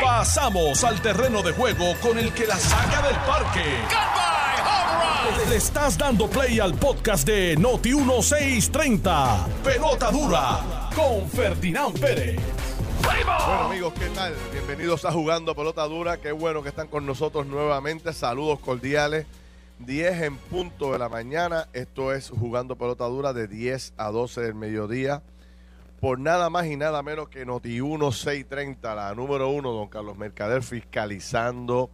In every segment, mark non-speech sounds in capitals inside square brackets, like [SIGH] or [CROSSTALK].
Pasamos al terreno de juego con el que la saca del parque. Le estás dando play al podcast de Noti 1630. Pelota dura con Ferdinand Pérez. Bueno amigos, ¿qué tal? Bienvenidos a Jugando Pelota Dura. Qué bueno que están con nosotros nuevamente. Saludos cordiales. 10 en punto de la mañana. Esto es Jugando Pelota Dura de 10 a 12 del mediodía. Por nada más y nada menos que Noti 1630, la número uno, don Carlos Mercader, fiscalizando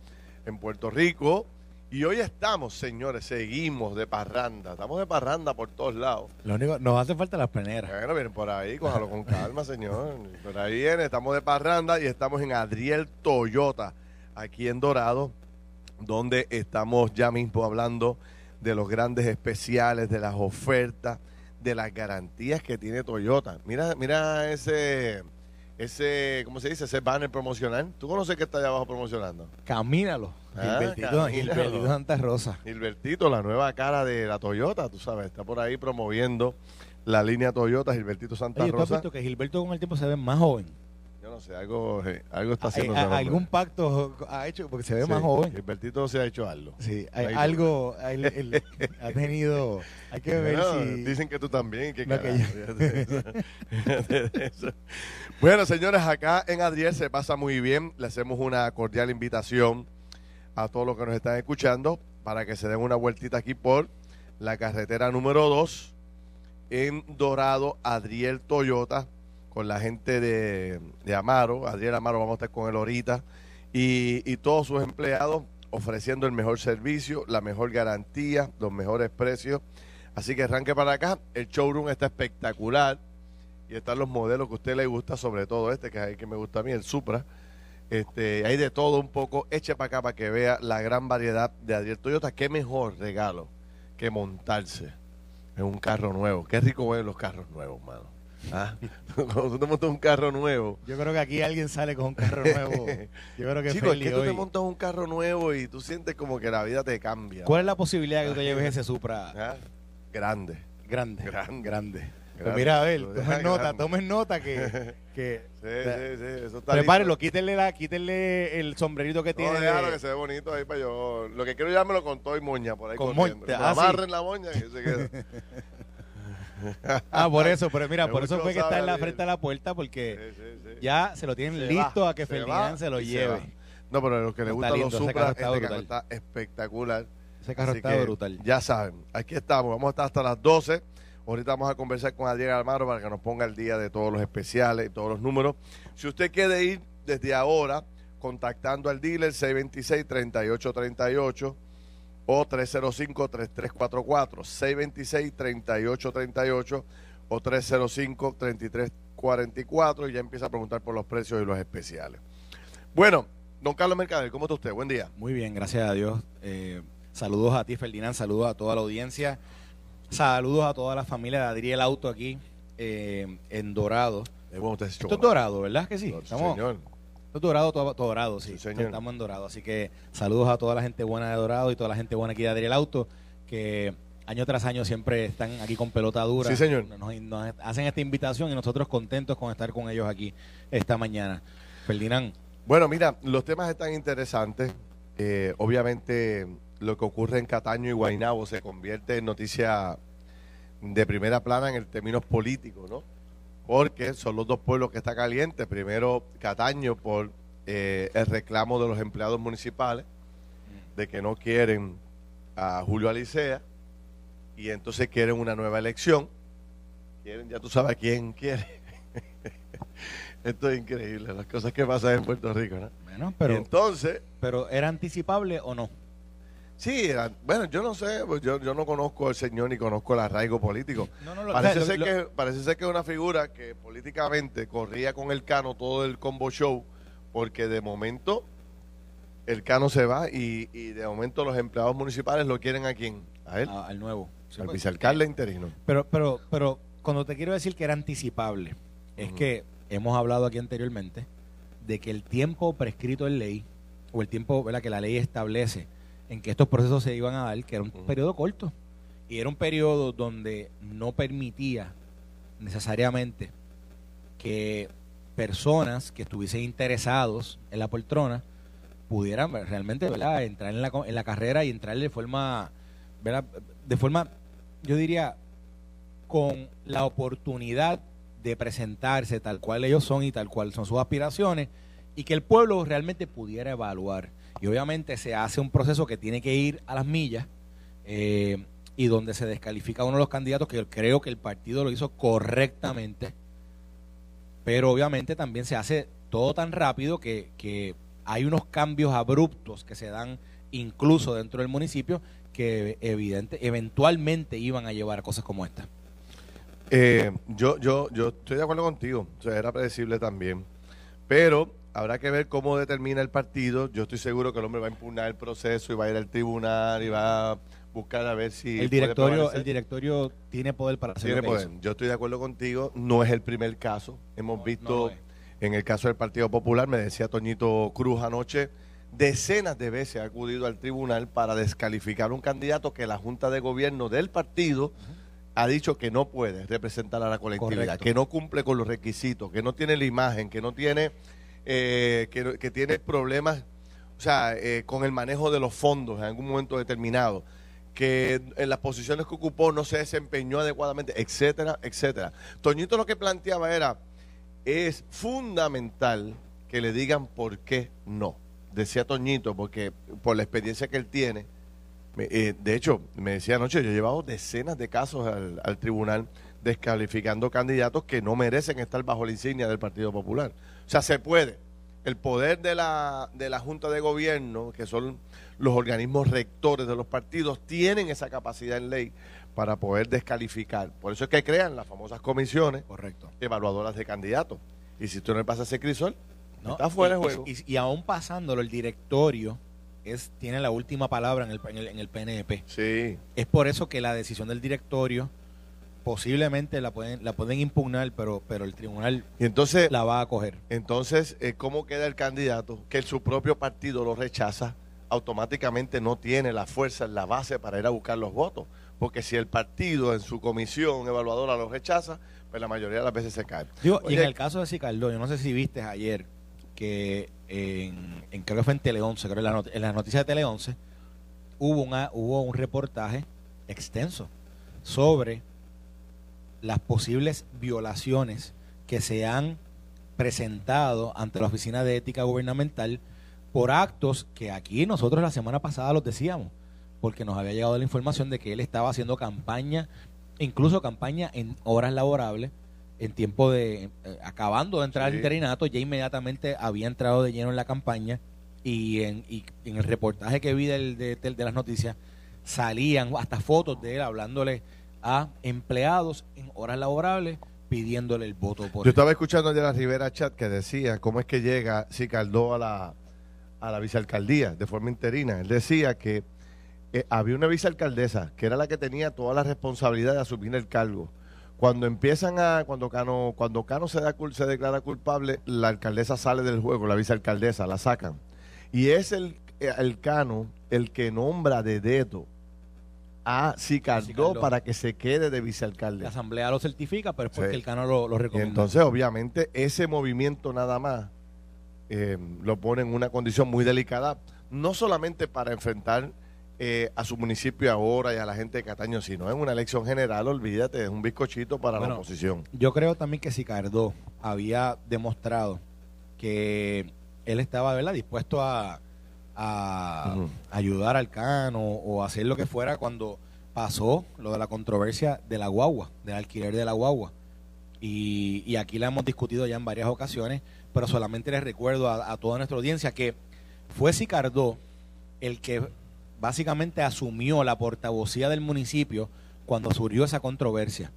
en Puerto Rico. Y hoy estamos, señores, seguimos de parranda. Estamos de parranda por todos lados. Lo único, nos hace falta las pleneras. Bueno, por ahí, cójalo con calma, señor. Por ahí viene, estamos de parranda y estamos en Adriel Toyota, aquí en Dorado, donde estamos ya mismo hablando de los grandes especiales, de las ofertas, de las garantías que tiene Toyota. Mira, mira ese, ese, ¿cómo se dice? Ese banner promocional. ¿Tú conoces que está allá abajo promocionando? Camínalo. Ah, Gilbertito, camínalo. Gilbertito Santa Rosa. Gilbertito, la nueva cara de la Toyota, tú sabes, está por ahí promoviendo la línea Toyota, Gilbertito Santa Oye, ¿tú has Rosa. visto que Gilberto con el tiempo se ve más joven? Yo no sé, algo, eh, algo está Hay- haciendo. ese hombre. ¿Algún pacto ha hecho? Porque se ve Sí, más joven. Gilbertito se ha hecho algo. Sí, hay Ahí- algo, él- él [LAUGHS] ha tenido, hay que ver Bueno, si... Dicen que tú también. Que No, que carajo, fíjate de eso. Fíjate de eso. bueno, señores, acá en Adriel se pasa muy bien. Le hacemos una cordial invitación a todos los que nos están escuchando para que se den una vueltita aquí por la carretera número 2 en Dorado, Adriel Toyota, con la gente de, de Amaro. Adriel Amaro, vamos a estar con él ahorita. Y, y todos sus empleados ofreciendo el mejor servicio, la mejor garantía, los mejores precios. Así que arranque para acá. El showroom está espectacular. Y están los modelos que a usted le gusta, sobre todo este, que es el que me gusta a mí, el Supra. Este, hay de todo un poco. Eche para acá para que vea la gran variedad de Adriel Toyota. Qué mejor regalo que montarse en un carro nuevo. Qué rico ven los carros nuevos, mano. ¿Ah? [LAUGHS] Cuando tú te montas un carro nuevo. Yo creo que aquí alguien sale con un carro nuevo. [LAUGHS] Yo creo que Chico, es Feli que tú te montas un carro nuevo y tú sientes como que la vida te cambia. ¿Cuál es la posibilidad que tú te lleves ese Supra [LAUGHS] ¿Ah? Grande. grande? Grande. Grande. Pues mira, a ver, Lo tomen nota, tomen nota que... que Sí, sí, sí, eso está Prepárelo, listo. quítenle, la, quítenle el sombrerito que No, tiene. déjalo que se ve bonito ahí para yo. Lo que quiero ya me lo contó y moña por ahí Con moña, ah, amarren la moña y se queda. Ah, por eso, pero mira, por eso fue que está en la frente de la puerta porque Sí, sí, sí. ya se lo tienen Se listo va, a que se Ferdinand va se lo lleve. No, pero a los que les gustan los Supra, carro está este carro está espectacular. Ese carro Así está que brutal. Ya saben, aquí estamos. Vamos a estar hasta las 12. Ahorita vamos a conversar con Adrián Almaro para que nos ponga el día de todos los especiales y todos los números. Si usted quiere ir desde ahora contactando al dealer 626-3838 o 305-3344, 626-3838 o 305-3344 y ya empieza a preguntar por los precios y los especiales. Bueno, don Carlos Mercader, ¿cómo está usted? Buen día. Muy bien, gracias a Dios. Eh, saludos a ti, Ferdinand, saludos a toda la audiencia. Saludos a toda la familia de Adriel Auto aquí eh, en Dorado. Esto es Dorado, ¿verdad que sí? Señor. Es Dorado, todo, todo Dorado, sí. Sí, señor. Estamos en Dorado. Así que saludos a toda la gente buena de Dorado y toda la gente buena aquí de Adriel Auto, que año tras año siempre están aquí con pelota dura. Sí, señor. Nos, nos hacen esta invitación y nosotros contentos con estar con ellos aquí esta mañana. Ferdinand, Bueno, mira, los temas están interesantes. Eh, obviamente, lo que ocurre en Cataño y Guaynabo se convierte en noticia de primera plana en el términos políticos, ¿no? Porque son los dos pueblos que está caliente. Primero, Cataño por eh, el reclamo de los empleados municipales de que no quieren a Julio Alicea y entonces quieren una nueva elección. Quieren, ya tú sabes quién quiere. [LAUGHS] Esto es increíble, las cosas que pasan en Puerto Rico, ¿no? bueno, Y pero, entonces, pero ¿era anticipable o no? Sí, era- bueno, yo no sé, pues yo, yo no conozco al señor ni conozco el arraigo político. No, no, lo- Parece o sea, ser, lo- que, parece ser que es una figura que políticamente corría con el Cano todo el combo show, porque de momento el Cano se va y, y de momento los empleados municipales lo quieren a quién? A él, a- al nuevo. Sí, al pues, vicealcalde interino. Pero, pero, pero cuando te quiero decir que era anticipable, es Ujú. que hemos hablado aquí anteriormente de que el tiempo prescrito en ley, o el tiempo ¿verdad? que la ley establece en que estos procesos se iban a dar, que era un periodo corto. Y era un periodo donde no permitía necesariamente que personas que estuviesen interesados en la poltrona pudieran realmente ¿verdad? entrar en la, en la carrera y entrar de forma, ¿verdad? de forma, yo diría, con la oportunidad de presentarse tal cual ellos son y tal cual son sus aspiraciones y que el pueblo realmente pudiera evaluar. Y obviamente se hace un proceso que tiene que ir a las millas eh, y donde se descalifica a uno de los candidatos que creo que el partido lo hizo correctamente, pero obviamente también se hace todo tan rápido que, que hay unos cambios abruptos que se dan incluso dentro del municipio que evidente, eventualmente iban a llevar a cosas como esta. Eh, yo, yo, yo estoy de acuerdo contigo, o sea, era predecible también, pero habrá que ver cómo determina el partido. Yo estoy seguro que el hombre va a impugnar el proceso y va a ir al tribunal y va a buscar a ver si el directorio el directorio tiene poder para hacer tiene poder. Yo estoy de acuerdo contigo, no es el primer caso. Hemos visto en el caso del Partido Popular, me decía Toñito Cruz anoche, decenas de veces ha acudido al tribunal para descalificar un candidato que la Junta de Gobierno del partido ha dicho que no puede representar a la colectividad, que no cumple con los requisitos, que no tiene la imagen, que no tiene, eh, que, tiene problemas, o sea, eh, con el manejo de los fondos en algún momento determinado, que en las posiciones que ocupó no se desempeñó adecuadamente, etcétera, etcétera. Toñito lo que planteaba era, es fundamental que le digan por qué no. Decía Toñito, porque por la experiencia que él tiene, eh, de hecho, me decía anoche, yo he llevado decenas de casos al, tribunal descalificando candidatos que no merecen estar bajo la insignia del Partido Popular. O sea, se puede. El poder de la, de la Junta de Gobierno, que son los organismos rectores de los partidos, tienen esa capacidad en ley para poder descalificar. Por eso es que crean las famosas comisiones Correcto. evaluadoras de candidatos. Y si tú no le pasas ese crisol, no, está fuera de juego. Y, aún pasándolo, el directorio es tiene la última palabra en el, en el, PNP. Sí. Es por eso que la decisión del directorio posiblemente la pueden la pueden impugnar, pero pero el tribunal y entonces, la va a coger. Entonces, eh, ¿cómo queda el candidato que su propio partido lo rechaza? Automáticamente no tiene la fuerza en la base para ir a buscar los votos porque si el partido en su comisión evaluadora lo rechaza, pues la mayoría de las veces se cae. y en el caso de Sicardo, yo no sé si viste ayer que en, creo que fue en Tele 11, creo en, la en las noticias de Tele 11, hubo, una, hubo un reportaje extenso sobre las posibles violaciones que se han presentado ante la Oficina de Ética Gubernamental por actos que aquí nosotros la semana pasada los decíamos porque nos había llegado la información de que él estaba haciendo campaña, incluso campaña en horas laborables, en tiempo de, eh, acabando de entrar al interinato, ya inmediatamente había entrado de lleno en la campaña y en, en el reportaje que vi del, de, las noticias salían hasta fotos de él hablándole a empleados en horas laborables pidiéndole el voto por Yo estaba escuchando de la Rivera Chat que decía cómo es que llega Sicardó a la, a la vicealcaldía de forma interina. Él decía que eh, había una vicealcaldesa que era la que tenía toda la responsabilidad de asumir el cargo. Cuando empiezan a, cuando Cano, cuando Cano se, da, se declara culpable, la alcaldesa sale del juego, la vicealcaldesa, la sacan. Y es el, el Cano el que nombra de dedo a Sicardó para que se quede de vicealcalde. La asamblea lo certifica, pero es porque el Cano lo, lo recomienda. entonces, obviamente, ese movimiento nada más eh, lo pone en una condición muy delicada, no solamente para enfrentar eh, a su municipio ahora y a la gente de Cataño, sino en una elección general, olvídate, es un bizcochito para la oposición. Yo creo también que si Cardó había demostrado que él estaba ¿verdad? dispuesto a, ayudar al Cano o hacer lo que fuera cuando pasó lo de la controversia de la guagua, del alquiler de la guagua. Y, aquí la hemos discutido ya en varias ocasiones, pero solamente les recuerdo a, a toda nuestra audiencia que fue Sicardó el que básicamente asumió la portavocía del municipio cuando surgió esa controversia.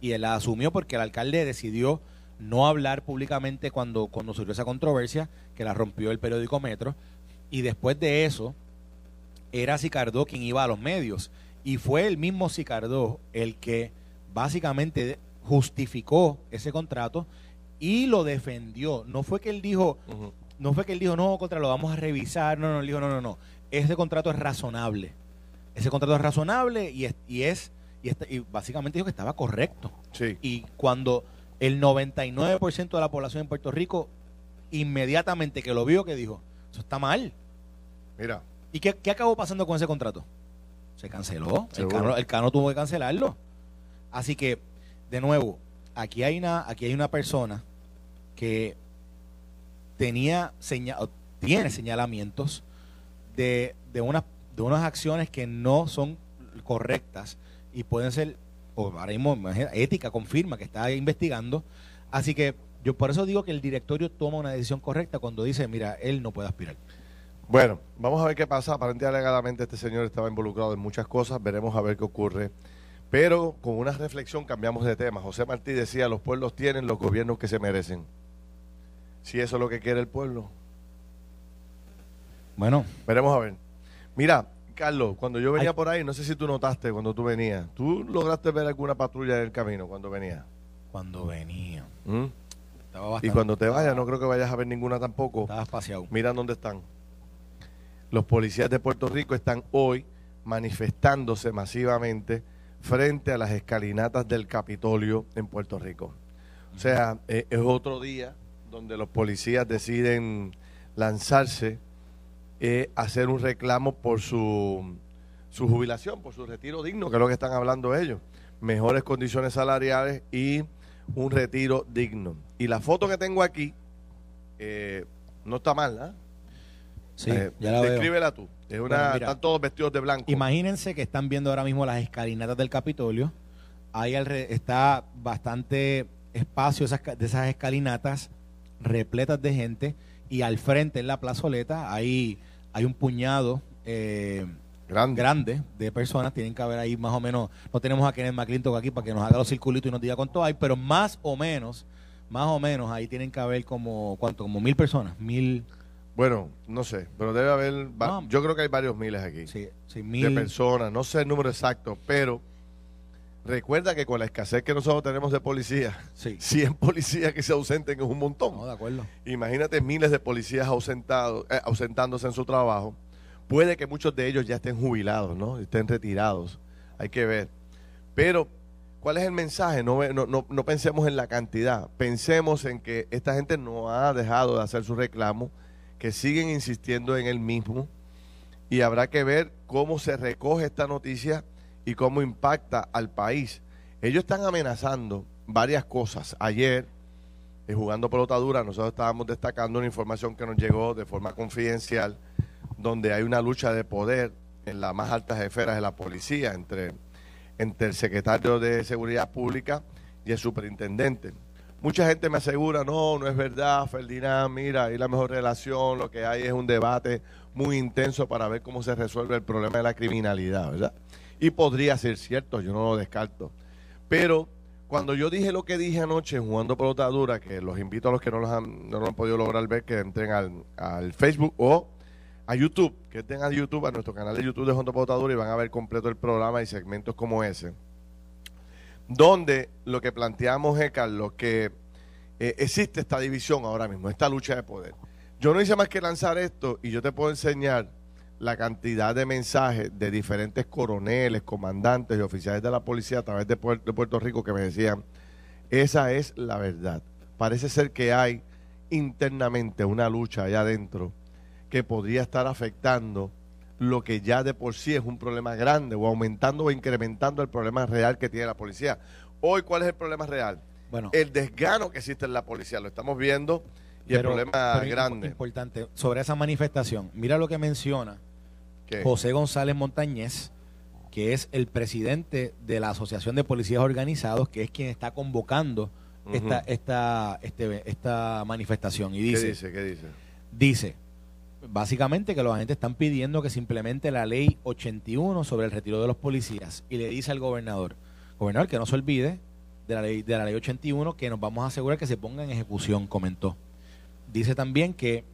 Y él la asumió porque el alcalde decidió no hablar públicamente cuando, cuando surgió esa controversia, que la rompió el periódico Metro. Y después de eso, era Sicardó quien iba a los medios. Y fue el mismo Sicardó el que básicamente justificó ese contrato y lo defendió. No fue que él dijo, no fue que él dijo, no, contra lo vamos a revisar. No, no, él dijo, no, no, no ese contrato es razonable. Ese contrato es razonable y es, y es y, básicamente dijo que estaba correcto. Sí. Y cuando El 99% de la población en Puerto Rico, inmediatamente que lo vio, que dijo, eso está mal. Mira. ¿Y qué, qué acabó pasando con ese contrato? Se canceló. El cano, el Cano tuvo que cancelarlo. Así que, de nuevo, aquí hay una, aquí hay una persona que tenía seña- o tiene señalamientos de, de, unas, de unas acciones que no son correctas y pueden ser, o ahora mismo ética confirma que está investigando. Así que yo por eso digo que el directorio toma una decisión correcta cuando dice, mira, él no puede aspirar. Bueno, vamos a ver qué pasa. Aparentemente, alegadamente, este señor estaba involucrado en muchas cosas. Veremos a ver qué ocurre. Pero con una reflexión cambiamos de tema. José Martí decía, los pueblos tienen los gobiernos que se merecen. Si eso es lo que quiere el pueblo, Bueno, veremos a ver. Mira, Carlos, cuando yo venía Ay. por ahí, no sé si tú notaste cuando tú venías, ¿tú lograste ver alguna patrulla en el camino cuando venías? cuando venía. ¿Mm? Y cuando te vayas, no creo que vayas a ver ninguna tampoco. estaba espaciado. Mira dónde están. Los policías de Puerto Rico están hoy manifestándose masivamente frente a las escalinatas del Capitolio en Puerto Rico. O sea, eh, es otro día donde los policías deciden lanzarse eh, hacer un reclamo por su, su jubilación, por su retiro digno, que es lo que están hablando ellos. Mejores condiciones salariales y un retiro digno. Y la foto que tengo aquí eh, no está mal, ¿ah? Sí, Eh, ya la veo. descríbela tú. Es una, Bueno, mira. están todos vestidos de blanco. Imagínense que están viendo ahora mismo las escalinatas del Capitolio. Ahí está bastante espacio esas de esas escalinatas repletas de gente y al frente en la plazoleta hay, hay un puñado eh, Grande. grande de personas. Tienen que haber ahí más o menos, no tenemos a Kenneth McClintock aquí para que nos haga los circulitos y nos diga cuánto hay, pero más o menos, más o menos ahí tienen que haber como, ¿cuánto? Como mil personas, mil, Bueno, no sé, pero debe haber, No. yo creo que hay varios miles aquí sí, sí, de mil. personas, no sé el número exacto, pero recuerda que con la escasez que nosotros tenemos de policías, Sí, [LAUGHS] 100 policías que se ausenten es un montón. no, de acuerdo. Imagínate miles de policías ausentados, eh, ausentándose en su trabajo. Puede que muchos de ellos ya estén jubilados, ¿no? Estén retirados. Hay que ver. Pero, ¿cuál es el mensaje? No, no, no, no pensemos en la cantidad. Pensemos en que esta gente no ha dejado de hacer su reclamo, que siguen insistiendo en el mismo. Y habrá que ver cómo se recoge esta noticia y cómo impacta al país. Ellos están amenazando varias cosas. Ayer, eh, jugando pelota dura, nosotros estábamos destacando una información que nos llegó de forma confidencial, donde hay una lucha de poder en las más altas esferas de la policía entre, entre el secretario de Seguridad Pública y el superintendente. Mucha gente me asegura, no, no es verdad, Ferdinand, mira, hay la mejor relación, lo que hay es un debate muy intenso para ver cómo se resuelve el problema de la criminalidad, ¿verdad? Y podría ser cierto, yo no lo descarto. Pero cuando yo dije lo que dije anoche jugando pelota dura, que los invito a los que no, los han, no lo han podido lograr ver, que entren al, al Facebook o a YouTube, que a YouTube, a nuestro canal de YouTube de Jugando Pelota Dura y van a ver completo el programa y segmentos como ese. Donde lo que planteamos es, Carlos, que eh, existe esta división ahora mismo, esta lucha de poder. Yo no hice más que lanzar esto y yo te puedo enseñar la cantidad de mensajes de diferentes coroneles, comandantes y oficiales de la policía a través de Puerto, de Puerto Rico que me decían, esa es la verdad. Parece ser que hay internamente una lucha allá adentro que podría estar afectando lo que ya de por sí es un problema grande o aumentando o incrementando el problema real que tiene la policía. Hoy, ¿cuál es el problema real? Bueno, El desgano que existe en la policía, lo estamos viendo y el problema pero grande. Importante, sobre esa manifestación, mira lo que menciona José González Montañez, que es el presidente de la Asociación de Policías Organizados, que es quien está convocando esta, esta, este, esta manifestación. Y ¿Qué dice, dice? ¿Qué dice? dice, básicamente que los agentes están pidiendo que se implemente la ley 81 sobre el retiro de los policías. Y le dice al gobernador, gobernador, que no se olvide de la ley, de la ley 81, que nos vamos a asegurar que se ponga en ejecución, comentó. Dice también que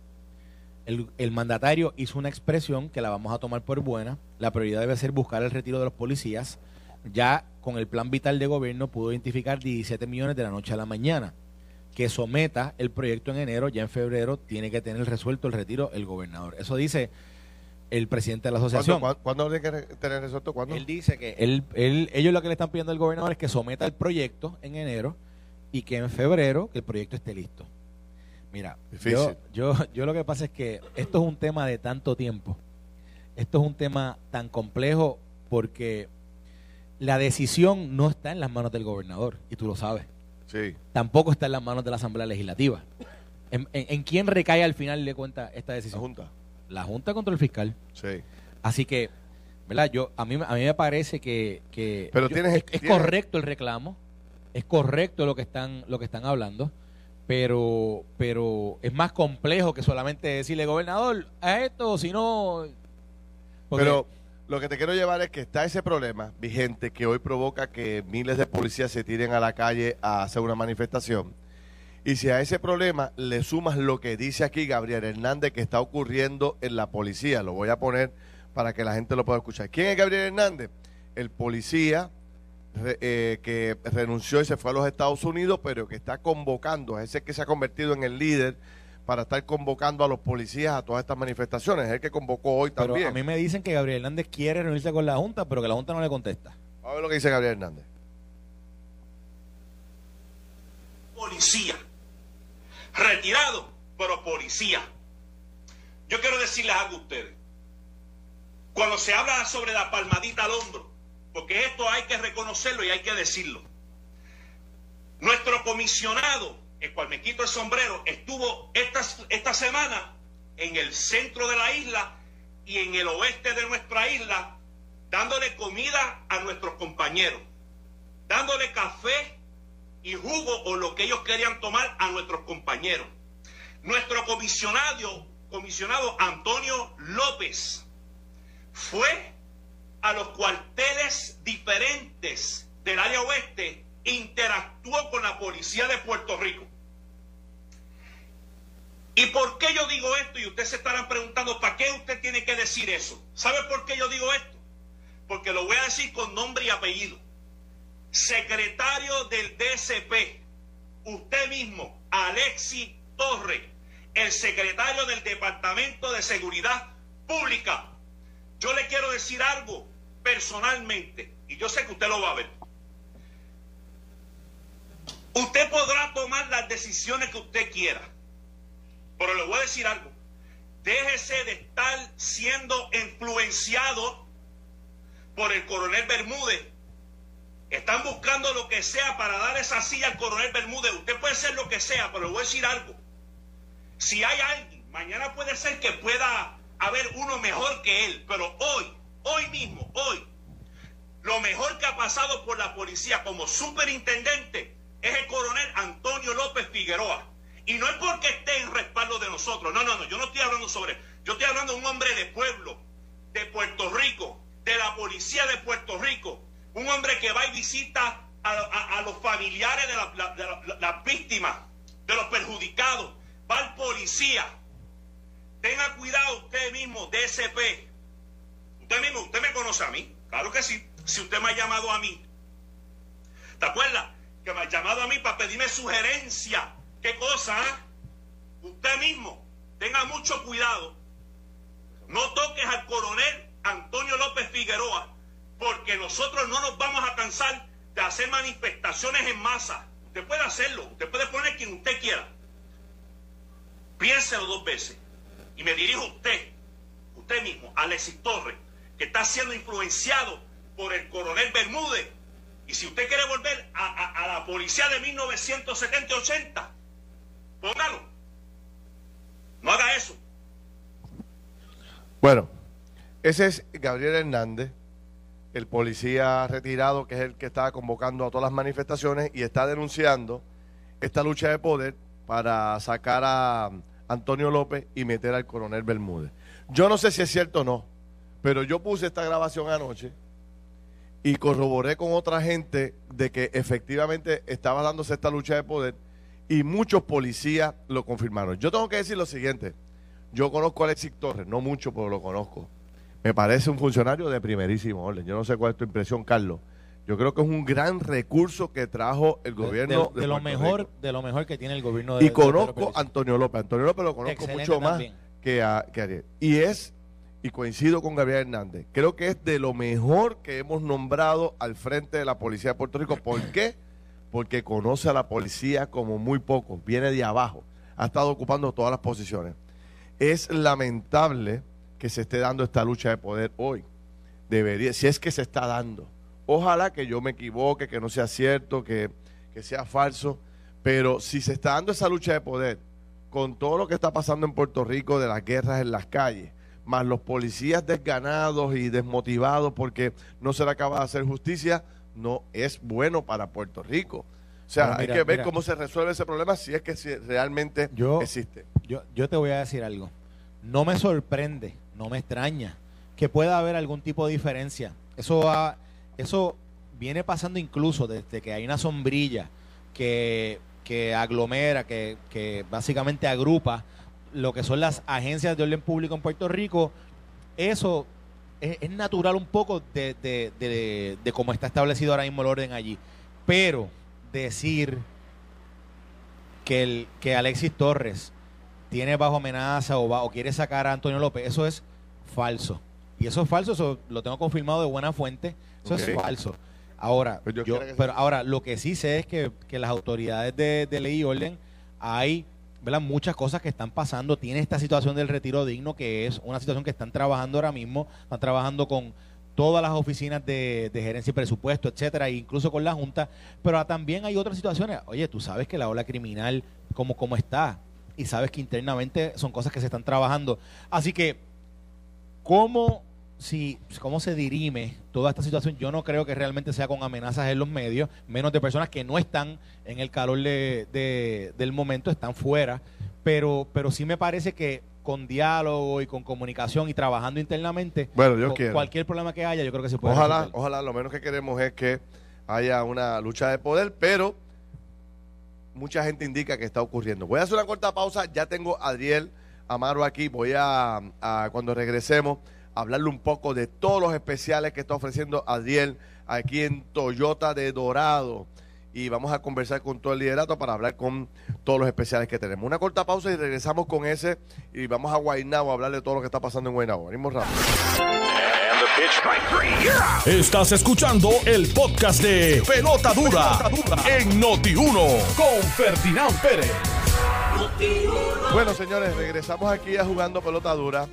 el, el mandatario hizo una expresión que la vamos a tomar por buena. La prioridad debe ser buscar el retiro de los policías. Ya con el plan vital de gobierno pudo identificar 17 millones de la noche a la mañana. Que someta el proyecto en enero, ya en febrero tiene que tener resuelto el retiro el gobernador. Eso dice el presidente de la asociación. ¿Cuándo, cuándo, cuándo tiene que tener resuelto? ¿Cuándo? Él dice que él, él- ellos lo que le están pidiendo al gobernador es que someta el proyecto en enero y que en febrero que el proyecto esté listo. Mira, yo, yo, yo lo que pasa es que esto es un tema de tanto tiempo. Esto es un tema tan complejo porque la decisión no está en las manos del gobernador, y tú lo sabes. Sí. Tampoco está en las manos de la Asamblea Legislativa. ¿En, quién recae al final de cuenta esta decisión? La Junta. La Junta contra el fiscal. Sí. Así que, ¿verdad? Yo, a, mí, a mí me parece que, Pero tienes, es, correcto el reclamo, es correcto lo que están, lo que están hablando, pero, pero es más complejo que solamente decirle, gobernador, a esto, si no... Pero lo que te quiero llevar es que está ese problema vigente que hoy provoca que miles de policías se tiren a la calle a hacer una manifestación. Y si a ese problema le sumas lo que dice aquí Gabriel Hernández que está ocurriendo en la policía, lo voy a poner para que la gente lo pueda escuchar. ¿Quién es Gabriel Hernández? El policía eh, que renunció y se fue a los Estados Unidos, pero que está convocando, es ese que se ha convertido en el líder para estar convocando a los policías a todas estas manifestaciones. Es el que convocó hoy pero también. A mí me dicen que Gabriel Hernández quiere reunirse con la Junta, pero que la Junta no le contesta. A ver lo que dice Gabriel Hernández. Policía. Retirado, pero policía. Yo quiero decirles algo a ustedes. Cuando se habla sobre la palmadita al hombro, porque esto hay que reconocerlo y hay que decirlo. Nuestro comisionado el cual me quito el sombrero, estuvo esta, esta semana en el centro de la isla y en el oeste de nuestra isla, dándole comida a nuestros compañeros, dándole café y jugo o lo que ellos querían tomar a nuestros compañeros. Nuestro comisionado, comisionado Antonio López fue a los cuarteles diferentes del área oeste interactuó con la policía de Puerto Rico. ¿Y por qué yo digo esto? Y ustedes se estarán preguntando, ¿para qué usted tiene que decir eso? ¿Sabe por qué yo digo esto? Porque lo voy a decir con nombre y apellido. Secretario del DCP, usted mismo, Alexi Torre, el secretario del Departamento de Seguridad Pública. Yo le quiero decir algo personalmente, y yo sé que usted lo va a ver. Usted podrá tomar las decisiones que usted quiera, pero le voy a decir algo. Déjese de estar siendo influenciado por el coronel Bermúdez. Están buscando lo que sea para dar esa silla al coronel Bermúdez. Usted puede ser lo que sea, pero le voy a decir algo. Si hay alguien, mañana puede ser que pueda haber uno mejor que él, pero hoy, hoy mismo, hoy, lo mejor que ha pasado por la policía como superintendente es el coronel Antonio López Figueroa. Y no es porque esté en respaldo de nosotros. No, no, no. Yo no estoy hablando sobre. Yo estoy hablando de un hombre de pueblo, de Puerto Rico, de la policía de Puerto Rico. Un hombre que va y visita a, los familiares de las víctimas, de los perjudicados. Va al policía. Tenga cuidado usted mismo, DSP. Usted mismo, usted me conoce a mí. Claro que sí. Si usted me ha llamado a mí. ¿Te acuerdas? que me ha llamado a mí para pedirme sugerencia. ¿Qué cosa? Ah? Usted mismo, tenga mucho cuidado. No toques al coronel Antonio López Figueroa, porque nosotros no nos vamos a cansar de hacer manifestaciones en masa. Usted puede hacerlo, usted puede poner quien usted quiera. Piénselo dos veces. Y me dirijo a usted, usted mismo, Alexis Torres, que está siendo influenciado por el coronel Bermúdez y si usted quiere volver a, la policía de 1970-80, póngalo. No haga eso. Bueno, ese es Gabriel Hernández, el policía retirado, que es el que está convocando a todas las manifestaciones y está denunciando esta lucha de poder para sacar a Antonio López y meter al coronel Bermúdez. Yo no sé si es cierto o no, pero yo puse esta grabación anoche y corroboré con otra gente de que efectivamente estaba dándose esta lucha de poder y muchos policías lo confirmaron. Yo tengo que decir lo siguiente, yo conozco a Alexis Torres, no mucho, pero lo conozco. Me parece un funcionario de primerísimo orden. Yo no sé cuál es tu impresión, Carlos. Yo creo que es un gran recurso que trajo el gobierno de, lo mejor de lo mejor que tiene el gobierno de y conozco a Antonio López Antonio López lo conozco mucho más que a, que a Ariel y es y coincido con Gabriel Hernández. Creo que es de lo mejor que hemos nombrado al frente de la Policía de Puerto Rico. ¿Por qué? Porque conoce a la policía como muy poco, viene de abajo, ha estado ocupando todas las posiciones. Es lamentable que se esté dando esta lucha de poder hoy. Debería, si es que se está dando. Ojalá que yo me equivoque, que no sea cierto, que, que sea falso, pero si se está dando esa lucha de poder, con todo lo que está pasando en Puerto Rico de las guerras en las calles, más los policías desganados y desmotivados porque no se le acaba de hacer justicia, no es bueno para Puerto Rico. O sea, Bueno, hay que ver mira. cómo se resuelve ese problema si es que realmente Yo- existe. Yo, yo te voy a decir algo. No me sorprende, no me extraña que pueda haber algún tipo de diferencia. Eso va- eso viene pasando incluso desde que hay una sombrilla que, que aglomera, que, que básicamente agrupa lo que son las agencias de orden público en Puerto Rico. Eso es, es natural un poco de, de, de, de cómo está establecido ahora mismo el orden allí. Pero decir que, el, que Alexis Torres tiene bajo amenaza o, va, o quiere sacar a Antonio López, eso es falso. Y eso es falso, eso lo tengo confirmado de buena fuente, eso es falso. Ahora, Pues yo pero ahora lo que sí sé es que, que las autoridades de, de ley y orden hay ¿verdad? muchas cosas que están pasando. Tiene esta situación del retiro digno, que es una situación que están trabajando ahora mismo, están trabajando con todas las oficinas de, de gerencia y presupuesto, etcétera, e incluso con la Junta, pero también hay otras situaciones. Oye, tú sabes que la ola criminal, como, como está, y sabes que internamente son cosas que se están trabajando. Así que, ¿cómo, si, cómo se dirime toda esta situación? Yo no creo que realmente sea con amenazas en los medios, menos de personas que no están en el calor de- de- del momento, están fuera, pero, pero sí me parece que con diálogo y con comunicación y trabajando internamente, Bueno, quiera. cualquier problema que haya, yo creo que se puede Ojalá, resolver. ojalá, lo menos que queremos es que haya una lucha de poder, pero mucha gente indica que está ocurriendo. Voy a hacer una corta pausa, ya tengo a Adriel Amaro aquí, voy a, a, cuando regresemos, hablarle un poco de todos los especiales que está ofreciendo Adriel aquí en Toyota de Dorado. Y vamos a conversar con todo el liderato para hablar con todos los especiales que tenemos. Una corta pausa y regresamos con ese y vamos a Guaynabo a hablar de todo lo que está pasando en Guaynabo. Venimos rápido. Estás escuchando el podcast de Pelota Dura, en Noti1 con Ferdinand Pérez. Bueno, señores, regresamos aquí a Jugando Pelota Dura.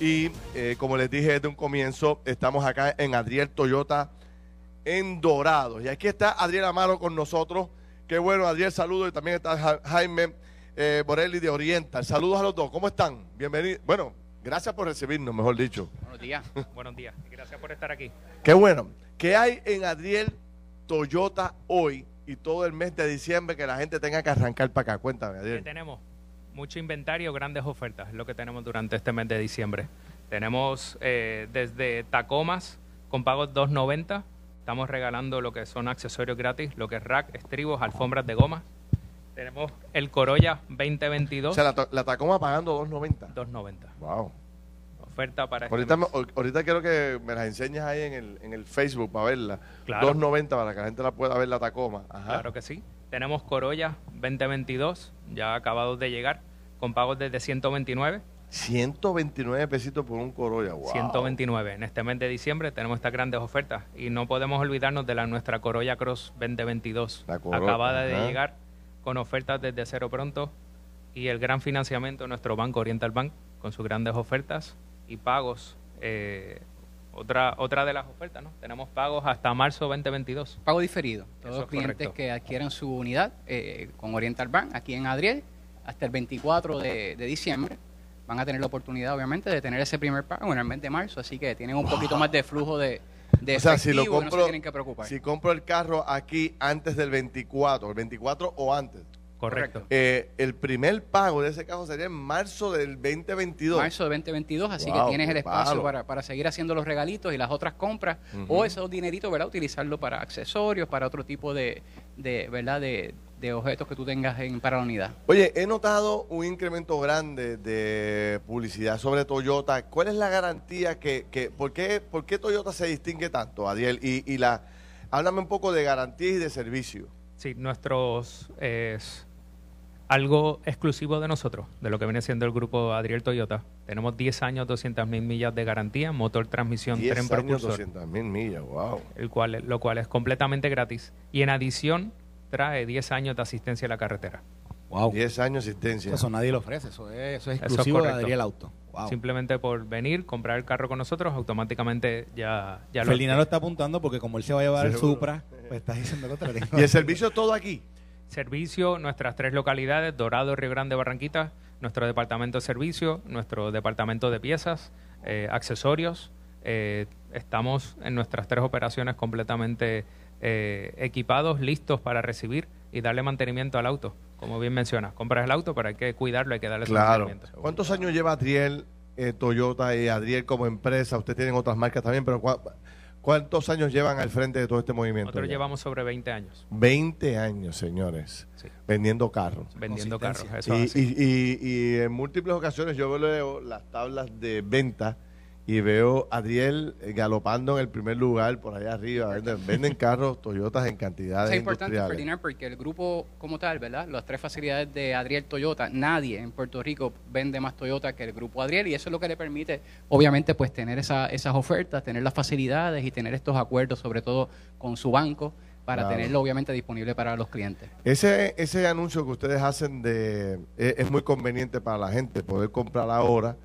Y eh, como les dije desde un comienzo, estamos acá en Adriel Toyota en Dorado. Y aquí está Adriel Amaro con nosotros. Qué bueno, Adriel, saludos. Y también está Ja- Jaime eh, Borelli de Oriental. Saludos a los dos. ¿Cómo están? Bienvenidos. Bueno, gracias por recibirnos, mejor dicho. Buenos días. Buenos días. Gracias por estar aquí. Qué bueno. ¿Qué hay en Adriel Toyota hoy y todo el mes de diciembre que la gente tenga que arrancar para acá? Cuéntame, ¿Qué Adriel. tenemos? Mucho inventario, grandes ofertas, es lo que tenemos durante este mes de diciembre. Tenemos eh, desde Tacomas con pagos 2.90. Estamos regalando lo que son accesorios gratis, lo que es rack, estribos, alfombras de goma. Tenemos el Corolla O 2022, sea, la, Tacoma pagando 2.90. 2.90. Wow. Oferta para este Ahorita, me- mes. ahorita quiero que me las enseñes ahí en el, en el Facebook para verla. Claro. 2.90 para que la gente la pueda ver la Tacoma. Ajá. Claro que sí. Tenemos Corolla 2022, ya acabados de llegar, con pagos desde 129. 129 pesitos por un Corolla. Wow. 129. En este mes de diciembre tenemos estas grandes ofertas y no podemos olvidarnos de la nuestra Corolla Cross 2022, La Corolla, acabada de ajá. llegar con ofertas desde cero pronto y el gran financiamiento de nuestro banco Oriental Bank con sus grandes ofertas y pagos. eh, otra otra de las ofertas, ¿no? Tenemos pagos hasta marzo 2022. Pago diferido. Todos los es clientes correcto. que adquieran su unidad eh, con Oriental Bank aquí en Adriel hasta el 24 de, de diciembre van a tener la oportunidad, obviamente, de tener ese primer pago en el mes de marzo. Así que tienen un poquito más de flujo de, de O sea, si lo efectivo y no se tienen que preocupar. si compro el carro aquí antes del 24, el 24 o antes, Correcto. eh, el primer pago de ese carro sería en marzo del 2022. Marzo de 2022, así Wow, que tienes el espacio para, para seguir haciendo los regalitos y las otras compras o esos dineritos, ¿verdad? Utilizarlo para accesorios, para otro tipo de, de ¿verdad? De, de objetos que tú tengas en, para la unidad. Oye, he notado un incremento grande de publicidad sobre Toyota. ¿Cuál es la garantía que, que por, qué, por qué Toyota se distingue tanto, Adiel? Y, y la, háblame un poco de garantías y de servicio. Sí, nuestros es algo exclusivo de nosotros, de lo que viene siendo el grupo Adriel Toyota. Tenemos 10 años, 200 mil millas de garantía, motor, transmisión, 10 tren años, propulsor, 200 mil millas, wow. el cual, lo cual es completamente gratis. Y en adición, trae 10 años de asistencia a la carretera. Wow. 10 años de asistencia. Eso nadie lo ofrece, eso es, eso es Eso es exclusivo de correcto. Adriel Auto. Wow. Simplemente por venir, comprar el carro con nosotros, automáticamente ya, ya lo Felina lo está apuntando porque como él se va a llevar el. Supra, pues está diciendo lo. [LAUGHS] ¿Y el servicio todo aquí? Servicio, nuestras tres localidades, Dorado, Río Grande, Barranquita, nuestro departamento de servicio, nuestro departamento de piezas, eh, accesorios. Eh, estamos en nuestras tres operaciones completamente eh, equipados, listos para recibir y darle mantenimiento al auto. Como bien mencionas, compras el auto, pero hay que cuidarlo, hay que darle su Claro. mantenimiento. ¿Cuántos años lleva Adriel, eh, Toyota y Adriel como empresa? Ustedes tienen otras marcas también, pero ¿cuá- ¿cuántos años llevan al frente de todo este movimiento? Nosotros ya? llevamos sobre 20 años 20 años, señores, sí, vendiendo carros. vendiendo carros. Eso Y, es así. y- y- y en múltiples ocasiones yo leo las tablas de venta y veo a Adriel eh, galopando en el primer lugar por allá arriba. Venden, venden carros Toyotas en cantidades Es importante. Ferdinand, porque el grupo como tal, ¿verdad? Las tres facilidades de Adriel Toyota, nadie en Puerto Rico vende más Toyota que el grupo Adriel y eso es lo que le permite, obviamente, pues tener esa- esas ofertas, tener las facilidades y tener estos acuerdos, sobre todo con su banco, para Claro. tenerlo obviamente disponible para los clientes. Ese, ese anuncio que ustedes hacen de es, es muy conveniente para la gente poder comprar ahora.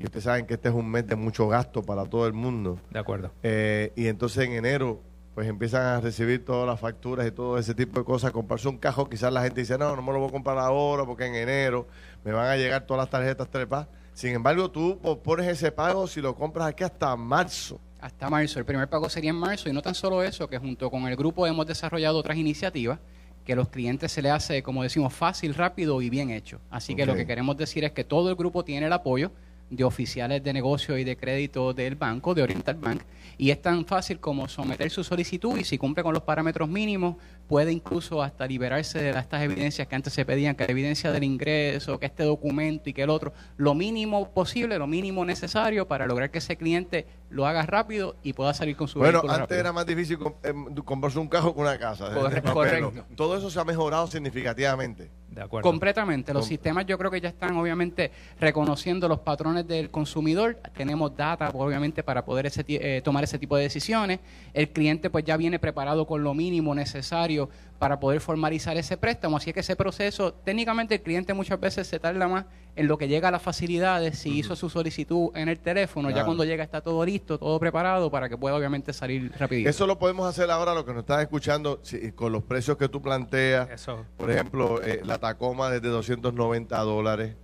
Y ustedes saben que este es un mes de mucho gasto para todo el mundo. De acuerdo. Eh, y entonces en enero pues empiezan a recibir todas las facturas y todo ese tipo de cosas. Comprarse un cajo, quizás la gente dice, no, no me lo voy a comprar ahora porque en enero me van a llegar todas las tarjetas trepas. Sin embargo, tú po- pones ese pago si lo compras aquí hasta marzo. hasta marzo. El primer pago sería en marzo y no tan solo eso, que junto con el grupo hemos desarrollado otras iniciativas que los clientes se le hace, como decimos, fácil, rápido y bien hecho. Así que lo que queremos decir es que todo el grupo tiene el apoyo de oficiales de negocio y de crédito del banco, de Oriental Bank, y es tan fácil como someter su solicitud y si cumple con los parámetros mínimos, puede incluso hasta liberarse de estas evidencias que antes se pedían, que la evidencia del ingreso, que este documento y que el otro, lo mínimo posible, lo mínimo necesario para lograr que ese cliente lo haga rápido y pueda salir con su Bueno, vehículo antes rápido. era más difícil em, comprarse un cajo que una casa. [LAUGHS] Correcto. Todo eso se ha mejorado significativamente. De acuerdo. Completamente. Los Com- sistemas yo creo que ya están obviamente reconociendo los patrones del consumidor. Tenemos data obviamente para poder ese eh, tomar ese tipo de decisiones. El cliente pues ya viene preparado con lo mínimo necesario para poder formalizar ese préstamo. Así que ese proceso, técnicamente el cliente muchas veces se tarda más en lo que llega a las facilidades. Si hizo su solicitud en el teléfono, ya cuando llega está todo listo, todo preparado para que pueda obviamente salir rapidito. Eso lo podemos hacer ahora, lo que nos están escuchando, si- con los precios que tú planteas. Eso, Por ejemplo, eh, la Tacoma desde 290 dólares.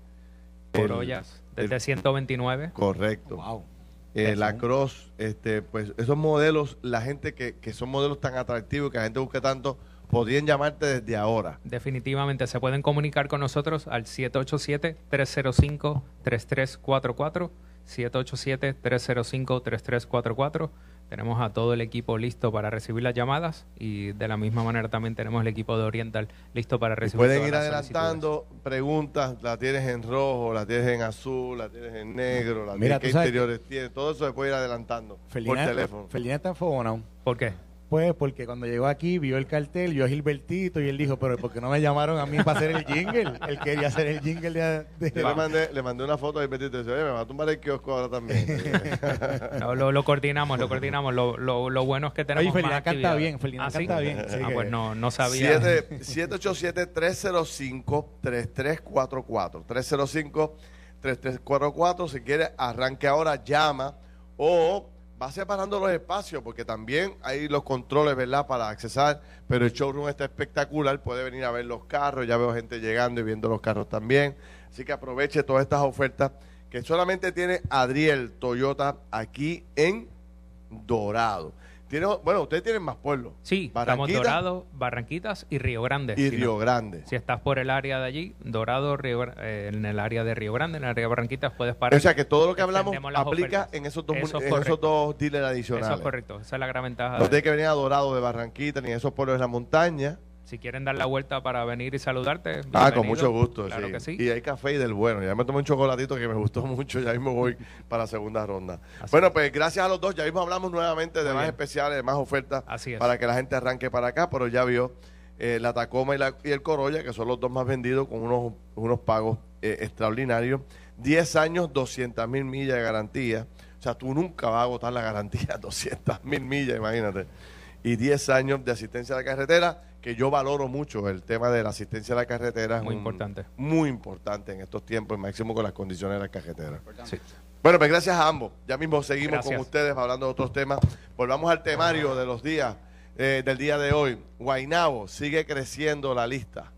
Corollas, desde el- 129. Correcto. Wow. Eh, la Cross, este, pues esos modelos, la gente que, que son modelos tan atractivos que la gente busca tanto, podrían llamarte desde ahora. Definitivamente se pueden comunicar con nosotros al 787-305-3344. 787-305-3344. Tenemos a todo el equipo listo para recibir las llamadas y de la misma manera también tenemos el equipo de Oriental listo para Y recibir pueden todas ir las adelantando preguntas, la tienes en rojo, la tienes en azul, la tienes en negro, la Mira, tienes sabes interiores tiene, todo eso se puede ir adelantando por Felina, teléfono. Felina está solicitudes. ¿Por qué? Pues porque cuando llegó aquí vio el cartel, vio a Gilbertito y él dijo, pero ¿por qué no me llamaron a mí para hacer el jingle? Él quería hacer el jingle de... de- Yo le mandé, le mandé una foto y Betito y dice, oye, me va a tumbar el kiosco ahora también. [LAUGHS] No, lo, lo coordinamos, lo coordinamos. Lo, lo, lo bueno es que tenemos Oye, Felina más canta bien, Felina ¿Ah, sí? canta bien, sí ah, que- pues no, no sabía. Siete- [LAUGHS] 787-305-3344. 305-3344. Si quiere, arranque ahora, llama. O va separando los espacios, porque también hay los controles, ¿verdad?, para accesar. Pero el showroom está espectacular. Puede venir a ver los carros. Ya veo gente llegando y viendo los carros también. Así que aproveche todas estas ofertas que solamente tiene Adriel Toyota aquí en Dorado. Tiene, bueno, ustedes tienen más pueblos. Sí, estamos Dorado, Barranquitas y Río Grande. y Si no- Río Grande. Si estás por el área de allí, Dorado, Río, eh, en el área de Río Grande, en el área de Barranquitas, puedes parar. O sea que todo lo que hablamos aplica en esos dos, Eso es en esos dos dealers adicionales. Eso es correcto, esa es la gran ventaja. No de- tiene que venir a Dorado de Barranquita ni a esos pueblos de la montaña. Si quieren dar la vuelta para venir y saludarte, Ah, con bienvenido. mucho gusto. Claro sí. que sí. Y hay café y del bueno. Ya me tomé un chocolatito que me gustó [LAUGHS] mucho. Ya mismo voy para la segunda ronda. Así bueno, pues gracias a los dos. Ya mismo hablamos nuevamente de Muy más bien. especiales, de más ofertas Así es. para que la gente arranque para acá. Pero ya vio eh, la Tacoma y, la- y el Corolla, que son los dos más vendidos, con unos, unos pagos eh, extraordinarios. 10 años, 200 mil millas de garantía. O sea, tú nunca vas a agotar la garantía, [LAUGHS] 200 mil millas, imagínate. Y 10 años de asistencia a la carretera que yo valoro mucho el tema de la asistencia a la carretera. es Muy un- importante. Muy importante en estos tiempos, máximo con las condiciones de la carretera. Sí. Bueno, pues gracias a ambos. Ya mismo seguimos Gracias. con ustedes hablando de otros temas. Volvamos al temario de los días, eh, del día de hoy. Guainabo sigue creciendo la lista.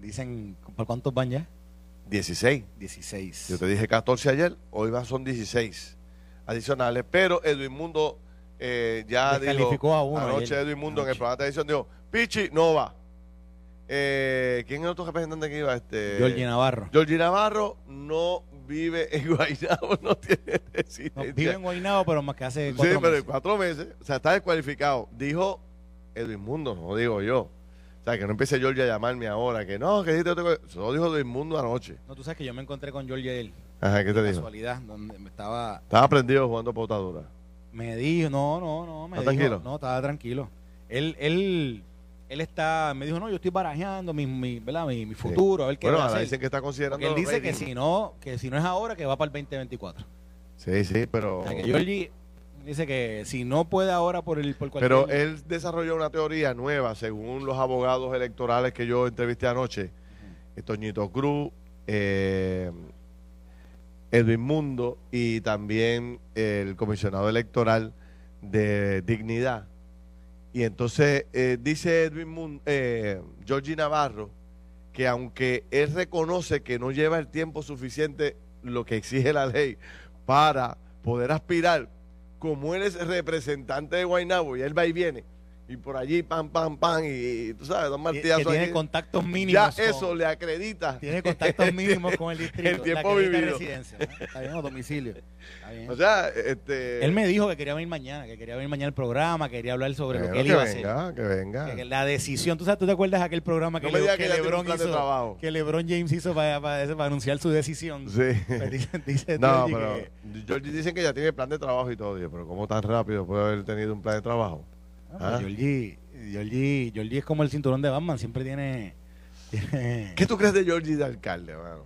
Dicen, ¿por cuántos van ya? 16. 16. Yo te dije 14 ayer, hoy son 16 adicionales, pero Edwin Mundo eh, ya dijo, a uno anoche ayer. Edwin Mundo en el programa de televisión dijo, Pichi no va. Eh, ¿Quién es el otro representante que iba? Este, Georgie Navarro. Georgie Navarro no vive en Guaynabo, [LAUGHS] no tiene No, residencia. vive en Guaynabo, pero más que hace sí, cuatro pero en meses. cuatro meses, o sea, está descualificado. Dijo Edwin Mundo, no digo yo. O sea, que no empiece Georgie a llamarme ahora, que no, que dijiste otro- Eso lo dijo Edwin Mundo anoche. No, tú sabes que yo me encontré con Georgie ayer, Ajá, ¿qué te dijo? casualidad, donde me estaba... Estaba prendido jugando potadura. Me dijo, no, no, no, me ¿Está dijo, tranquilo? no, estaba tranquilo. Él, él, él está, me dijo, no, yo estoy barajeando mi, mi, ¿verdad? mi, mi futuro, a ver qué Bueno, va a ahora hacer. dicen que está considerando. Porque él dice que si no, que si no es ahora, que va para el 2024. Sí, sí, pero. O sea, que Georgie dice que si no puede ahora por el por cualquier Pero él desarrolló una teoría nueva, según los abogados electorales que yo entrevisté anoche. Toñito Cruz, eh, Edwin Mundo y también el comisionado electoral de Dignidad. Y entonces eh, dice Edwin Mundo, eh, Georgie Navarro que aunque él reconoce que no lleva el tiempo suficiente lo que exige la ley para poder aspirar, como él es representante de Guaynabo y él va y viene, y por allí pam, pam, pam, y, tú sabes, dos martillazos que tiene allí, contactos mínimos. ya con- eso le acredita. Tiene contactos [LAUGHS] mínimos con el distrito. El tiempo la vivido. residencia. ¿no? Está bien, o domicilio. Está bien. O sea, este... él me dijo que quería venir mañana, que quería venir mañana al programa, quería hablar sobre lo que él que iba a hacer. venga, que venga. Que- la decisión, ¿tú, sabes, ¿tú te acuerdas de aquel programa que, No Le- que que LeBron hizo, trabajo. que LeBron James hizo para, para, para anunciar su decisión? Sí. Pues dice, [LAUGHS] dice No, pero Georgie dicen que ya tiene plan de trabajo y todo, pero ¿cómo tan rápido puede haber tenido un plan de trabajo? Ah, Ah. pues Georgie, Georgie, Georgie es como el cinturón de Batman, siempre tiene... tiene ¿Qué tú crees de Georgie de alcalde, mano?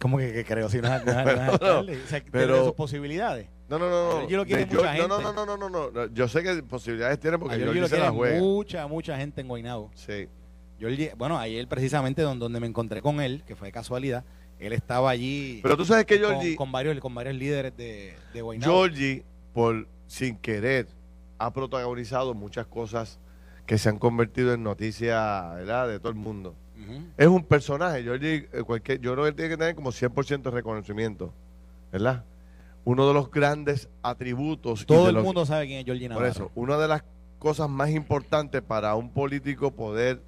¿Cómo que, que creo? Si no es, [LAUGHS] no no Pero no, alcalde. O sea, pero- sus posibilidades. No, no, no, no. Georgie lo quiere mucha Georgie- no, gente. no, no, no, no, no, no. Yo sé que posibilidades tiene porque Georgie, Georgie lo quiere mucha, mucha gente en Guaynabo. Sí. Georgie, bueno, ayer precisamente donde, donde me encontré con él, que fue de casualidad, él estaba allí Pero tú sabes que con, Georgie, con varios, con varios líderes de, de Guaynabo. Georgie, por sin querer, ha protagonizado muchas cosas que se han convertido en noticia, ¿verdad? De todo el mundo. Es un personaje, Georgie, eh, cualquier, yo creo que él tiene que tener como 100% de reconocimiento, ¿verdad? Uno de los grandes atributos. Todo el los- mundo sabe quién es Georgie Por Navarro. eso, una de las cosas más importantes para un político poder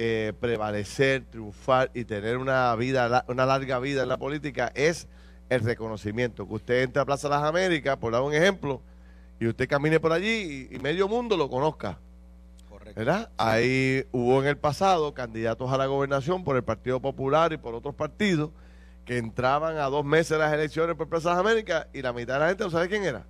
eh, prevalecer, triunfar y tener una vida, una larga vida en la política es el reconocimiento. Que usted entre a Plaza de las Américas, por dar un ejemplo, y usted camine por allí y, y medio mundo lo conozca. Correcto. ¿verdad? Ahí hubo en el pasado candidatos a la gobernación por el Partido Popular y por otros partidos que entraban a dos meses de las elecciones por Plaza de las Américas y la mitad de la gente no sabe quién era.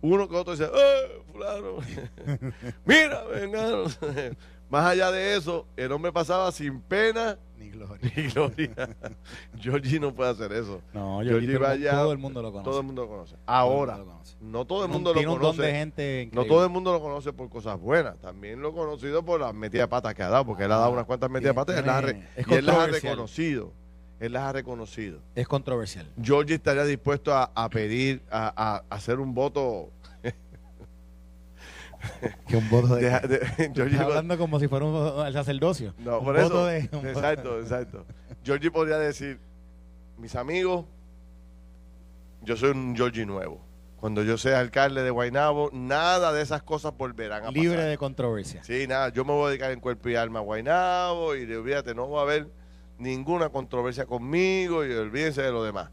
Uno que otro dice, ¡eh, fulano! [LAUGHS] ¡Mira, vengano! [LAUGHS] Más allá de eso, el hombre pasaba sin pena Ni gloria. ni gloria. [LAUGHS] Georgie no puede hacer eso. No, Georgie va allá, todo el mundo lo conoce. Todo el mundo lo conoce. Ahora, lo conoce. no todo el mundo un- lo tiene un don conoce. de gente No todo el mundo lo conoce por cosas buenas, también lo ha conocido por las metidas de patas que ha dado, porque él ha dado Ah, unas cuantas metidas de patas él las ha re- es y él las ha controversial. reconocido. Él las ha reconocido. Es controversial. Georgie estaría dispuesto a, a pedir, a, a hacer un voto. [LAUGHS] Que un voto de... de- [LAUGHS] de- Georgie Estás hablando como si fuera un, el sacerdocio. no, Un por voto eso. de- un [LAUGHS] voto- exacto, exacto. Georgie podría decir: Mis amigos, yo soy un Georgie nuevo. Cuando yo sea alcalde de Guaynabo, nada de esas cosas volverán a Libre pasar. de controversia. Sí, nada, yo me voy a dedicar en cuerpo y alma a Guaynabo y olvídate, no va a haber ninguna controversia conmigo y olvídense de lo demás.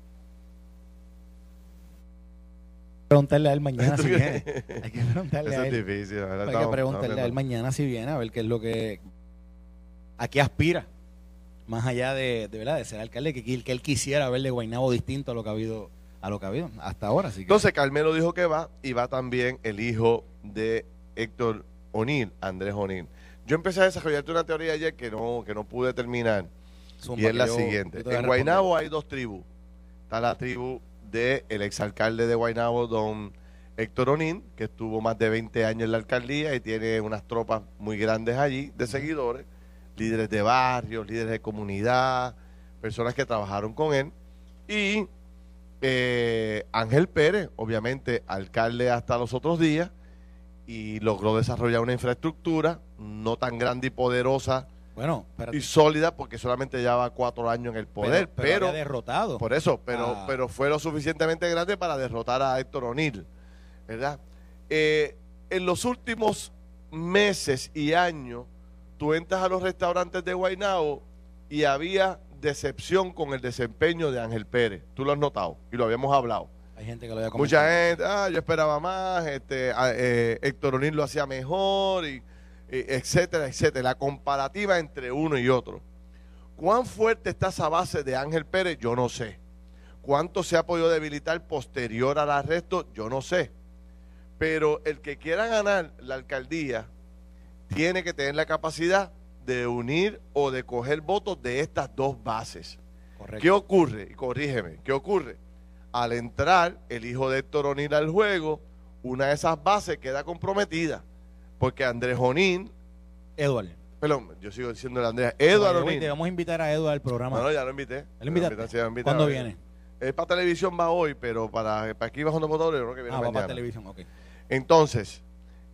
Preguntarle a él mañana si [LAUGHS] viene. Hay que preguntarle Eso a es él. difícil. la verdad, Hay que preguntarle estamos a él mañana si viene a ver qué es lo que a qué aspira más allá de, de verdad de ser alcalde que, que él quisiera ver de Guaynabo distinto a lo que ha habido a lo que ha habido hasta ahora así que Entonces Carmelo dijo que va y va también el hijo de Héctor O'Neill, Andrés O'Neill. Yo empecé a desarrollarte una teoría ayer que no, que no pude terminar zumba, y es que la yo- siguiente. yo te voy a En responder. Guaynabo hay dos tribus. Está la tribu del exalcalde de Guaynabo, don Héctor Onín, que estuvo más de 20 años en la alcaldía y tiene unas tropas muy grandes allí de seguidores, líderes de barrios, líderes de comunidad, personas que trabajaron con él. Y eh, Ángel Pérez, obviamente alcalde hasta los otros días, y logró desarrollar una infraestructura no tan grande y poderosa Bueno, y sólida porque solamente llevaba cuatro años en el poder, pero, pero, había derrotado. por eso, pero, Ah. pero fue lo suficientemente grande para derrotar a Héctor O'Neill, ¿verdad? Eh, en los últimos meses y años, tú entras a los restaurantes de Guaynabo y había decepción con el desempeño de Ángel Pérez. Tú lo has notado y lo habíamos hablado. Hay gente que lo había Mucha comentado. gente, ah, yo esperaba más, este, ah, eh, Héctor O'Neill lo hacía mejor, y etcétera, etcétera. La comparativa entre uno y otro. ¿Cuán fuerte está esa base de Ángel Pérez? Yo no sé. ¿Cuánto se ha podido debilitar posterior al arresto? Yo no sé. Pero el que quiera ganar la alcaldía tiene que tener la capacidad de unir o de coger votos de estas dos bases. Correcto. ¿Qué ocurre? Y corrígeme, ¿qué ocurre? Al entrar el hijo de Héctor O'Neill al juego, una de esas bases queda comprometida. Porque Andrés O'Neill, Edward. perdón, yo sigo diciendo el Andrés, Oye, O'Neill. Debemos invitar a Edward al programa. No, no, ya lo invité. ¿Él Ya lo invitaste? invité, sí, ya lo invité. ¿Cuándo viene? eh, para televisión va hoy, pero para, para aquí bajando motores, yo creo que viene Ah, va mañana. para televisión, ok. Entonces,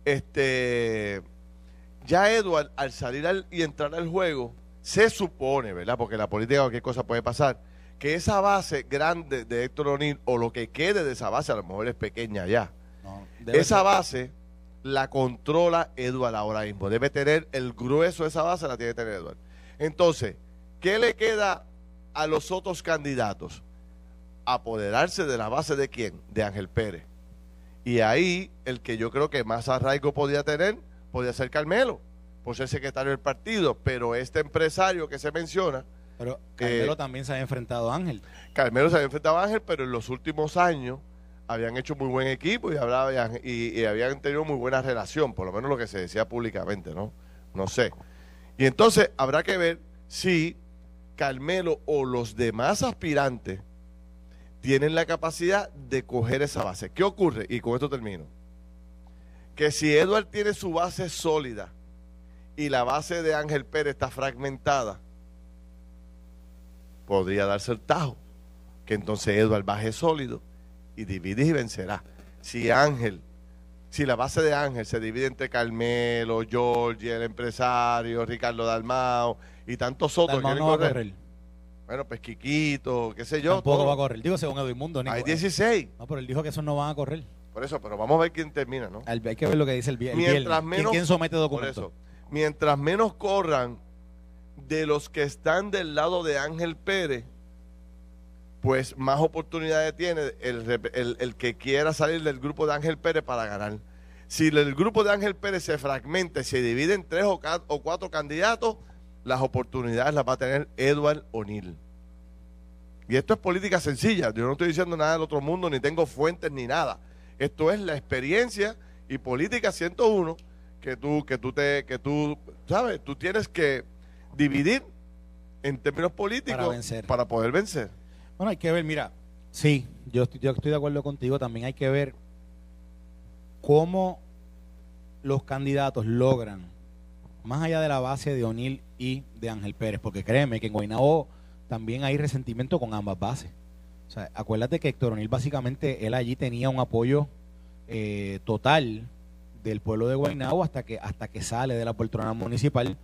este, ya Edward, al salir al- y entrar al juego, se supone, ¿verdad? Porque la política cualquier cosa puede pasar, que esa base grande de Héctor O'Neill, o lo que quede de esa base, a lo mejor es pequeña ya, No, esa ser. base la controla Edward ahora mismo. Debe tener el grueso de esa base, la tiene que tener Edward. Entonces, ¿qué le queda a los otros candidatos? Apoderarse de la base de quién? De Ángel Pérez. Y ahí, el que yo creo que más arraigo podía tener, podía ser Carmelo, por ser secretario del partido. Pero este empresario que se menciona, Pero Carmelo Eh, también se ha enfrentado a Ángel. Carmelo se había enfrentado a Ángel, pero en los últimos años habían hecho muy buen equipo y, y habían tenido muy buena relación, por lo menos lo que se decía públicamente, ¿no? No sé. Y entonces habrá que ver si Carmelo o los demás aspirantes tienen la capacidad de coger esa base. ¿Qué ocurre? Y con esto termino. Que si Edward tiene su base sólida y la base de Ángel Pérez está fragmentada, podría darse el tajo. Que entonces Edward baje sólido y divide y vencerá. Si Ángel, si la base de Ángel se divide entre Carmelo, Georgie, el empresario, Ricardo Dalmao y tantos otros que no va a correr. Bueno, pues Quiquito, qué sé yo. Tampoco todo. va a correr. Digo, según Edmundo. Hay 16. No, pero él dijo que esos no van a correr. Por eso, pero vamos a ver quién termina, ¿no? Hay que ver lo que dice el, el Mientras viernes. ¿Quién, menos- quién somete Por documentos? eso, mientras menos corran de los que están del lado de Ángel Pérez, pues más oportunidades tiene el, el- el que quiera salir del grupo de Ángel Pérez para ganar. Si el grupo de Ángel Pérez se fragmenta y se divide en tres o cuatro candidatos, las oportunidades las va a tener Edward O'Neill. Y esto es política sencilla. Yo no estoy diciendo nada del otro mundo, ni tengo fuentes ni nada. Esto es la experiencia y política 101 que tú, que tú te, que tú, sabes, tú tienes que dividir en términos políticos Para vencer. para poder vencer. Bueno, hay que ver, mira, sí, yo estoy, yo estoy de acuerdo contigo, también hay que ver cómo los candidatos logran, más allá de la base de O'Neill y de Ángel Pérez, porque créeme que en Guaynabo también hay resentimiento con ambas bases. O sea, acuérdate que Héctor O'Neill básicamente, él allí tenía un apoyo eh, total del pueblo de Guaynabo hasta que, hasta que sale de la poltrona municipal.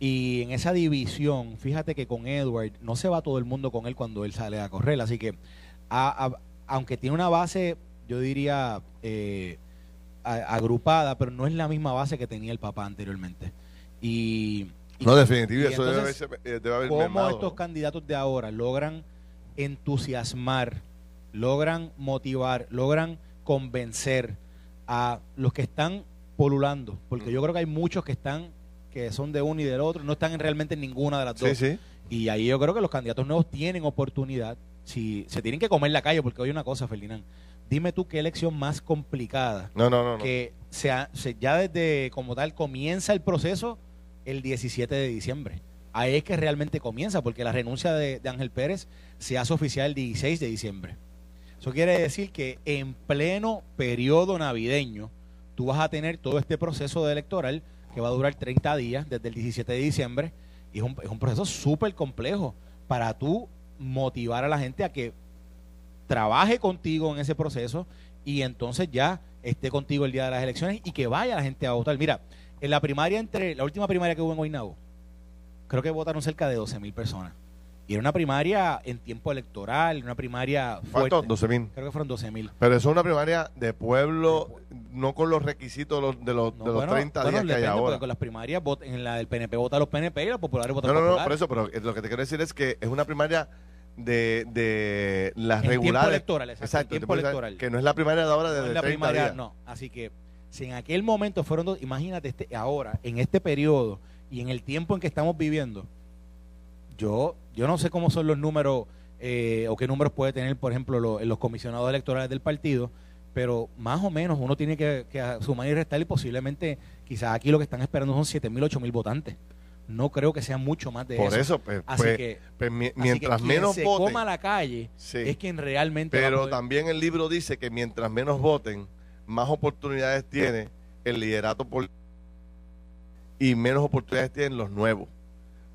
Y en esa división, fíjate que con Edward no se va todo el mundo con él cuando él sale a correr. Así que, a- a- aunque tiene una base, yo diría, eh, a- agrupada, pero no es la misma base que tenía el papá anteriormente. Y, y No, definitivo, y eso debe, haberse- eh, debe haber cómo mermado, estos candidatos de ahora logran entusiasmar, logran motivar, logran convencer a los que están polulando, porque Mm. yo creo que hay muchos que están que son de uno y del otro, no están en realmente en ninguna de las dos. sí. Y ahí yo creo que los candidatos nuevos tienen oportunidad, si se tienen que comer la calle, porque hay una cosa, Ferdinand, dime tú qué elección más complicada No, no, no. no. que sea, se- ya desde como tal comienza el proceso el 17 de diciembre. Ahí es que realmente comienza, porque la renuncia de, de Ángel Pérez se hace oficial el 16 de diciembre. Eso quiere decir que en pleno periodo navideño, tú vas a tener todo este proceso de electoral que va a durar 30 días desde el 17 de diciembre y es un, es un proceso súper complejo para tú motivar a la gente a que trabaje contigo en ese proceso y entonces ya esté contigo el día de las elecciones y que vaya la gente a votar. Mira, en la primaria entre la última primaria que hubo en Guaynabo, creo que votaron cerca de 12 mil personas. Y era una primaria en tiempo electoral, una primaria fuerte. ¿Cuánto? 12 mil. Creo que fueron 12 mil. Pero eso es una primaria de pueblo, no con los requisitos de los, de los, No, de los bueno, 30 bueno, días que hay ahora. Con las primarias, en la del PNP votan los PNP y los populares votan No, no, los no, populares. por eso, pero lo que te quiero decir es que es una primaria de, de las En tiempo regulares. electoral, exacto, en tiempo tiempo electoral. Que no es la primaria de ahora No desde en la 30 primaria, días. no. Así que si en aquel momento fueron dos, imagínate este, ahora, en este periodo y en el tiempo en que estamos viviendo, yo, yo no sé cómo son los números eh, o qué números puede tener, por ejemplo, lo- los comisionados electorales del partido, pero más o menos uno tiene que, que sumar y restar y posiblemente quizás aquí lo que están esperando son 7 mil, 8 mil votantes. No creo que sea mucho más de Por eso. eso, pues, Así pues, que, pues, así que mientras quien menos se voten. coma la calle Sí. es quien realmente Pero poder- también el libro dice que mientras menos voten, más oportunidades tiene el liderato político y menos oportunidades tienen los nuevos.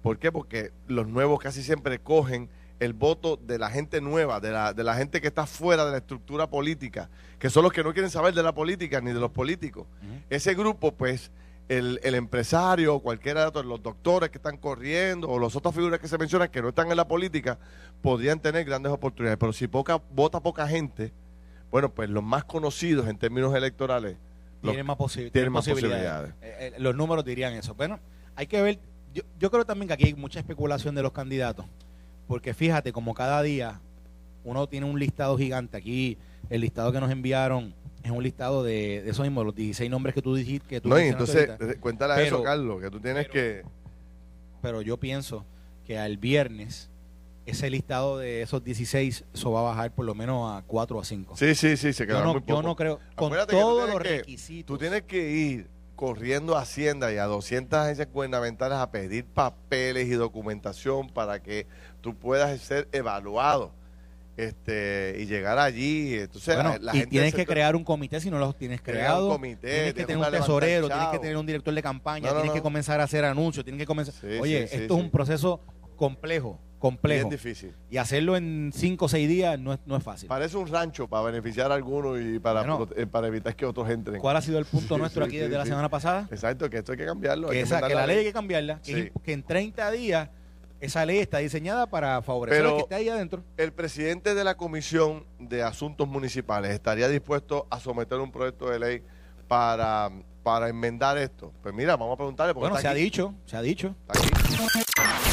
¿Por qué? Porque los nuevos casi siempre cogen el voto de la gente nueva, de la, de la gente que está fuera de la estructura política, que son los que no quieren saber de la política ni de los políticos. Ese grupo, pues, el, el empresario, cualquiera de los doctores que están corriendo o las otras figuras que se mencionan que no están en la política, podrían tener grandes oportunidades. Pero si poca, vota poca gente, bueno, pues los más conocidos en términos electorales, tienen más, posi- tienen tienen más posibilidades. Eh, eh, los números dirían eso. Bueno, hay que ver. Yo, yo creo también que aquí hay mucha especulación de los candidatos. Porque fíjate, como cada día uno tiene un listado gigante. Aquí el listado que nos enviaron es un listado de, de esos mismos, los 16 nombres que tú dijiste. Que tú no, y entonces, ahorita. eh, cuéntale Pero- eso, Carlos, que tú tienes que... Pero yo pienso que al viernes ese listado de esos 16 eso va a bajar por lo menos a 4 o a 5. Sí, sí, sí, se yo, quedará no, muy yo poco. no creo, con Acuérdate todos los que- requisitos. Tú tienes que ir corriendo a Hacienda y a 200 agencias gubernamentales a pedir papeles y documentación para que tú puedas ser evaluado este y llegar allí. Entonces, Bueno, la y gente tienes que crear un comité si no los tienes Crear un creado. comité, tienes que tener un tesorero, tienes que tener un director de campaña, No, no, tienes no. que comenzar a hacer anuncios, tienes que comenzar. Sí, Oye, sí, esto sí. es un proceso complejo, complejo. bien difícil. Y hacerlo en 5 o 6 días no es, no es fácil. Parece un rancho para beneficiar a algunos y para, Bueno. eh, para evitar que otros entren. ¿Cuál ha sido el punto [LAUGHS] Sí, nuestro sí, aquí sí, desde la semana pasada? Exacto, que esto hay que cambiarlo. Que, que esa, enmendar que la ley hay que cambiarla, que, en 30 días esa ley está diseñada para favorecer Pero- al que esté ahí adentro. El presidente de la Comisión de Asuntos Municipales estaría dispuesto a someter un proyecto de ley para, para enmendar esto. Pues mira, vamos a preguntarle. Porque Bueno, se está ha dicho, se ha dicho. está aquí.